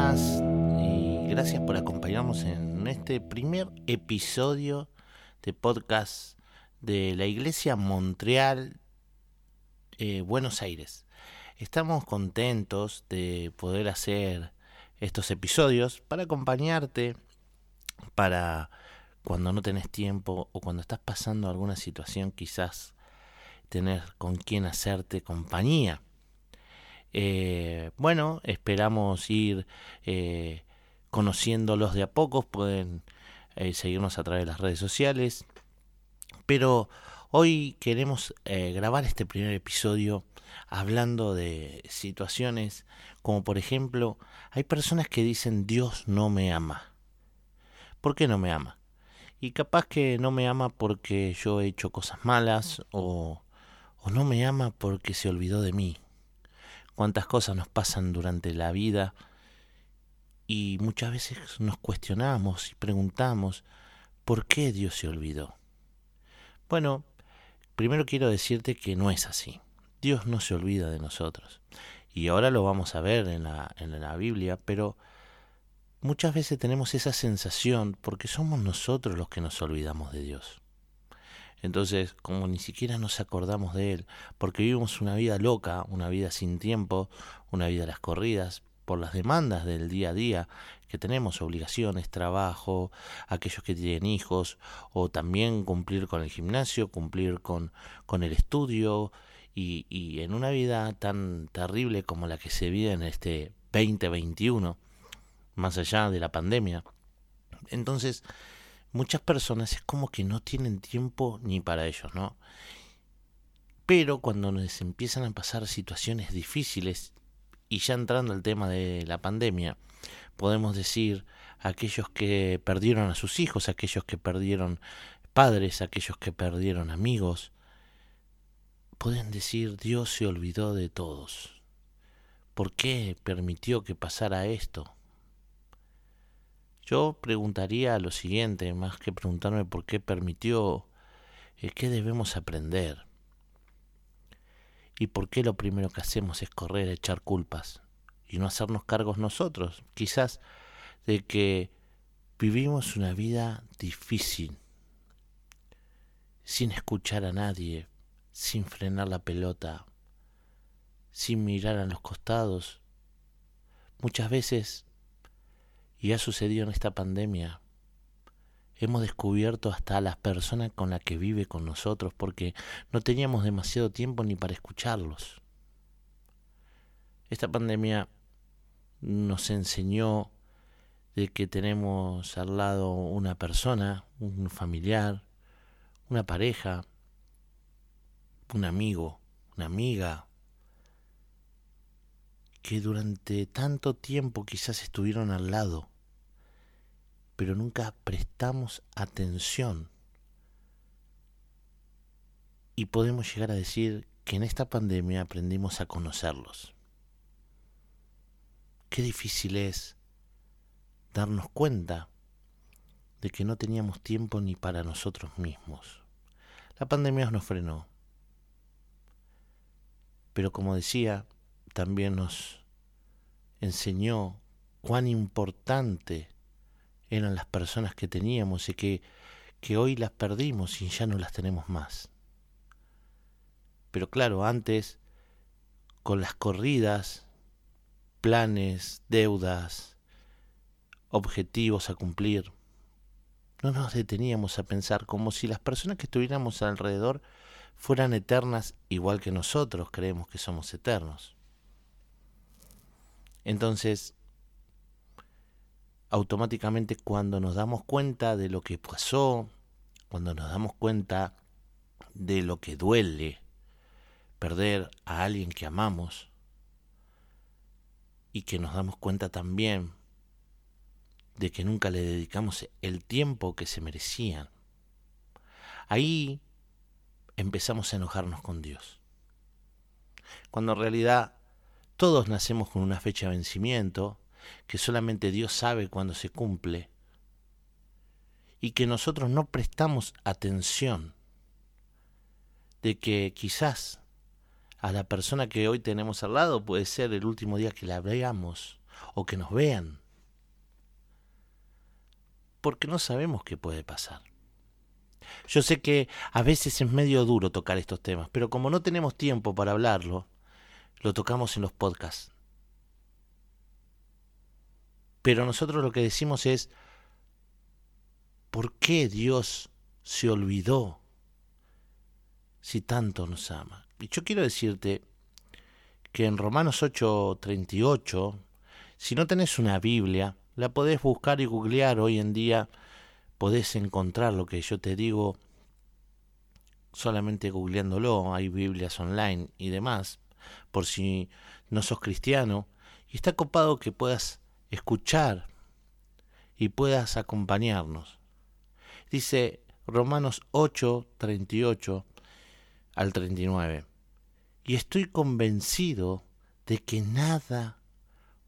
y gracias por acompañarnos en este primer episodio de podcast de la Iglesia Montreal, eh, Buenos Aires. Estamos contentos de poder hacer estos episodios para acompañarte, para cuando no tenés tiempo o cuando estás pasando alguna situación quizás tener con quién hacerte compañía. Eh, bueno, esperamos ir eh, conociéndolos de a pocos, pueden eh, seguirnos a través de las redes sociales. Pero hoy queremos eh, grabar este primer episodio hablando de situaciones como por ejemplo, hay personas que dicen Dios no me ama. ¿Por qué no me ama? Y capaz que no me ama porque yo he hecho cosas malas o, o no me ama porque se olvidó de mí. Cuántas cosas nos pasan durante la vida y muchas veces nos cuestionamos y preguntamos, ¿por qué Dios se olvidó? Bueno, primero quiero decirte que no es así. Dios no se olvida de nosotros. Y ahora lo vamos a ver en la, en la Biblia, pero muchas veces tenemos esa sensación porque somos nosotros los que nos olvidamos de Dios. Entonces, como ni siquiera nos acordamos de Él, porque vivimos una vida loca, una vida sin tiempo, una vida a las corridas, por las demandas del día a día que tenemos, obligaciones, trabajo, aquellos que tienen hijos, o también cumplir con el gimnasio, cumplir con, con el estudio, y, y en una vida tan terrible como la que se vive en este 2021, más allá de la pandemia. Entonces, muchas personas es como que no tienen tiempo ni para ellos, ¿no? Pero cuando nos empiezan a pasar situaciones difíciles y ya entrando al tema de la pandemia, podemos decir aquellos que perdieron a sus hijos, aquellos que perdieron padres, aquellos que perdieron amigos, pueden decir Dios se olvidó de todos. ¿Por qué permitió que pasara esto? Yo preguntaría lo siguiente, más que preguntarme por qué permitió, eh, ¿qué debemos aprender? ¿Y por qué lo primero que hacemos es correr echar culpas y no hacernos cargos nosotros? Quizás de que vivimos una vida difícil, sin escuchar a nadie, sin frenar la pelota, sin mirar a los costados. Muchas veces, y ha sucedido en esta pandemia, hemos descubierto hasta a las personas con las que vive con nosotros porque no teníamos demasiado tiempo ni para escucharlos. Esta pandemia nos enseñó de que tenemos al lado una persona, un familiar, una pareja, un amigo, una amiga, que durante tanto tiempo quizás estuvieron al lado pero nunca prestamos atención. Y podemos llegar a decir que en esta pandemia aprendimos a conocerlos. Qué difícil es darnos cuenta de que no teníamos tiempo ni para nosotros mismos. La pandemia nos frenó. Pero como decía, también nos enseñó cuán importante eran las personas que teníamos y que, que hoy las perdimos y ya no las tenemos más. Pero claro, antes, con las corridas, planes, deudas, objetivos a cumplir, no nos deteníamos a pensar como si las personas que estuviéramos alrededor fueran eternas igual que nosotros creemos que somos eternos. Entonces, automáticamente cuando nos damos cuenta de lo que pasó, cuando nos damos cuenta de lo que duele perder a alguien que amamos y que nos damos cuenta también de que nunca le dedicamos el tiempo que se merecían. Ahí empezamos a enojarnos con Dios. Cuando en realidad todos nacemos con una fecha de vencimiento, que solamente Dios sabe cuándo se cumple y que nosotros no prestamos atención de que quizás a la persona que hoy tenemos al lado puede ser el último día que la veamos o que nos vean. porque no sabemos qué puede pasar. Yo sé que a veces es medio duro tocar estos temas, pero como no tenemos tiempo para hablarlo, lo tocamos en los podcasts. Pero nosotros lo que decimos es, ¿por qué Dios se olvidó si tanto nos ama? Y yo quiero decirte que en Romanos 8:38, si no tenés una Biblia, la podés buscar y googlear hoy en día, podés encontrar lo que yo te digo solamente googleándolo, hay Biblias online y demás, por si no sos cristiano, y está copado que puedas escuchar y puedas acompañarnos. Dice Romanos 8, 38 al 39. Y estoy convencido de que nada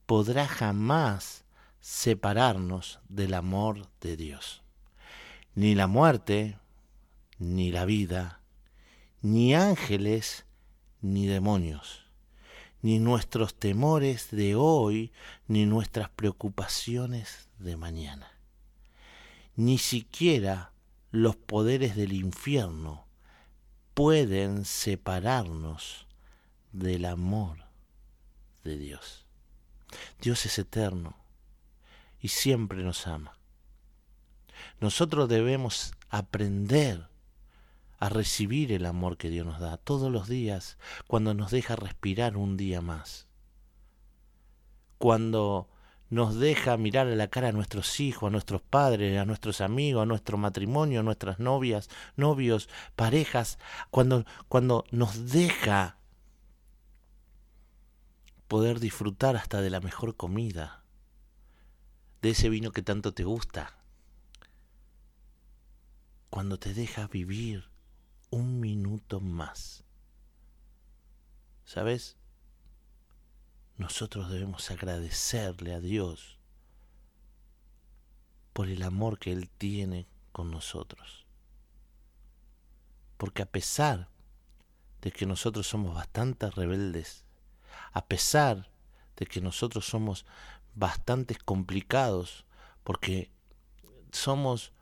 podrá jamás separarnos del amor de Dios. Ni la muerte, ni la vida, ni ángeles, ni demonios ni nuestros temores de hoy, ni nuestras preocupaciones de mañana. Ni siquiera los poderes del infierno pueden separarnos del amor de Dios. Dios es eterno y siempre nos ama. Nosotros debemos aprender a recibir el amor que Dios nos da todos los días, cuando nos deja respirar un día más, cuando nos deja mirar a la cara a nuestros hijos, a nuestros padres, a nuestros amigos, a nuestro matrimonio, a nuestras novias, novios, parejas, cuando, cuando nos deja poder disfrutar hasta de la mejor comida, de ese vino que tanto te gusta, cuando te deja vivir un minuto más. ¿Sabes? Nosotros debemos agradecerle a Dios por el amor que Él tiene con nosotros. Porque a pesar de que nosotros somos bastante rebeldes, a pesar de que nosotros somos bastante complicados, porque somos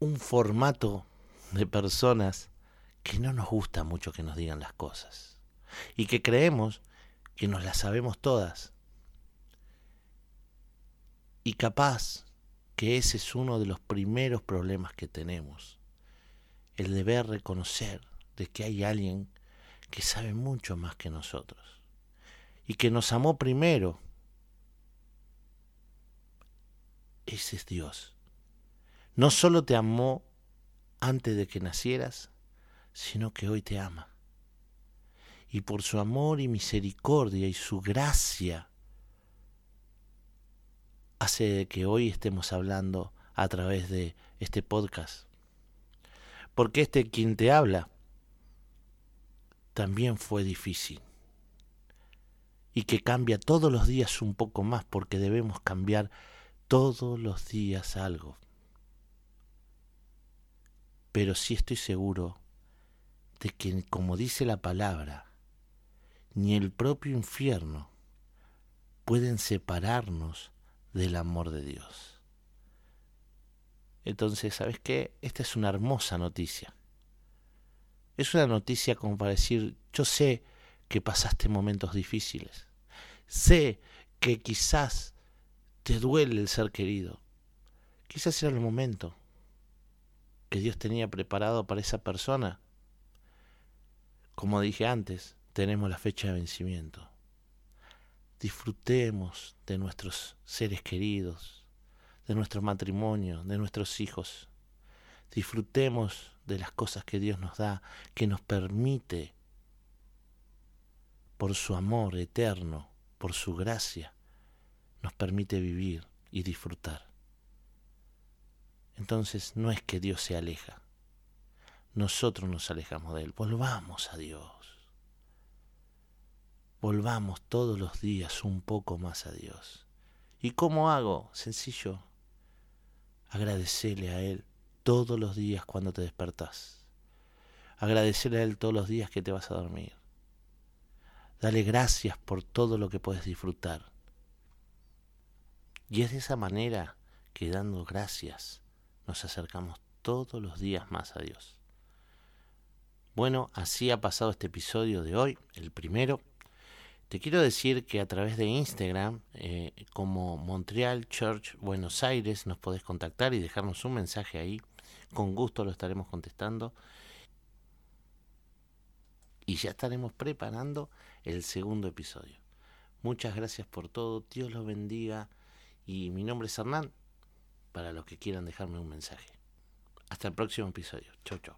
un formato de personas que no nos gusta mucho que nos digan las cosas y que creemos que nos las sabemos todas. Y capaz que ese es uno de los primeros problemas que tenemos, el deber reconocer de que hay alguien que sabe mucho más que nosotros y que nos amó primero. Ese es Dios. No solo te amó antes de que nacieras, sino que hoy te ama. Y por su amor y misericordia y su gracia, hace que hoy estemos hablando a través de este podcast. Porque este quien te habla también fue difícil. Y que cambia todos los días un poco más porque debemos cambiar todos los días algo pero sí estoy seguro de que, como dice la palabra, ni el propio infierno pueden separarnos del amor de Dios. Entonces, ¿sabes qué? Esta es una hermosa noticia. Es una noticia como para decir, yo sé que pasaste momentos difíciles. Sé que quizás te duele el ser querido. Quizás era el momento que Dios tenía preparado para esa persona. Como dije antes, tenemos la fecha de vencimiento. Disfrutemos de nuestros seres queridos, de nuestro matrimonio, de nuestros hijos. Disfrutemos de las cosas que Dios nos da, que nos permite, por su amor eterno, por su gracia, nos permite vivir y disfrutar entonces no es que Dios se aleja. Nosotros nos alejamos de Él. Volvamos a Dios. Volvamos todos los días un poco más a Dios. ¿Y cómo hago? Sencillo. Agradecerle a Él todos los días cuando te despertás. Agradecerle a Él todos los días que te vas a dormir. Dale gracias por todo lo que puedes disfrutar. Y es de esa manera que dando gracias nos acercamos todos los días más a Dios. Bueno, así ha pasado este episodio de hoy, el primero. Te quiero decir que a través de Instagram, eh, como Montreal Church Buenos Aires, nos podés contactar y dejarnos un mensaje ahí. Con gusto lo estaremos contestando. Y ya estaremos preparando el segundo episodio. Muchas gracias por todo. Dios los bendiga. Y mi nombre es Hernán, para los que quieran dejarme un mensaje. Hasta el próximo episodio. Chau, chau.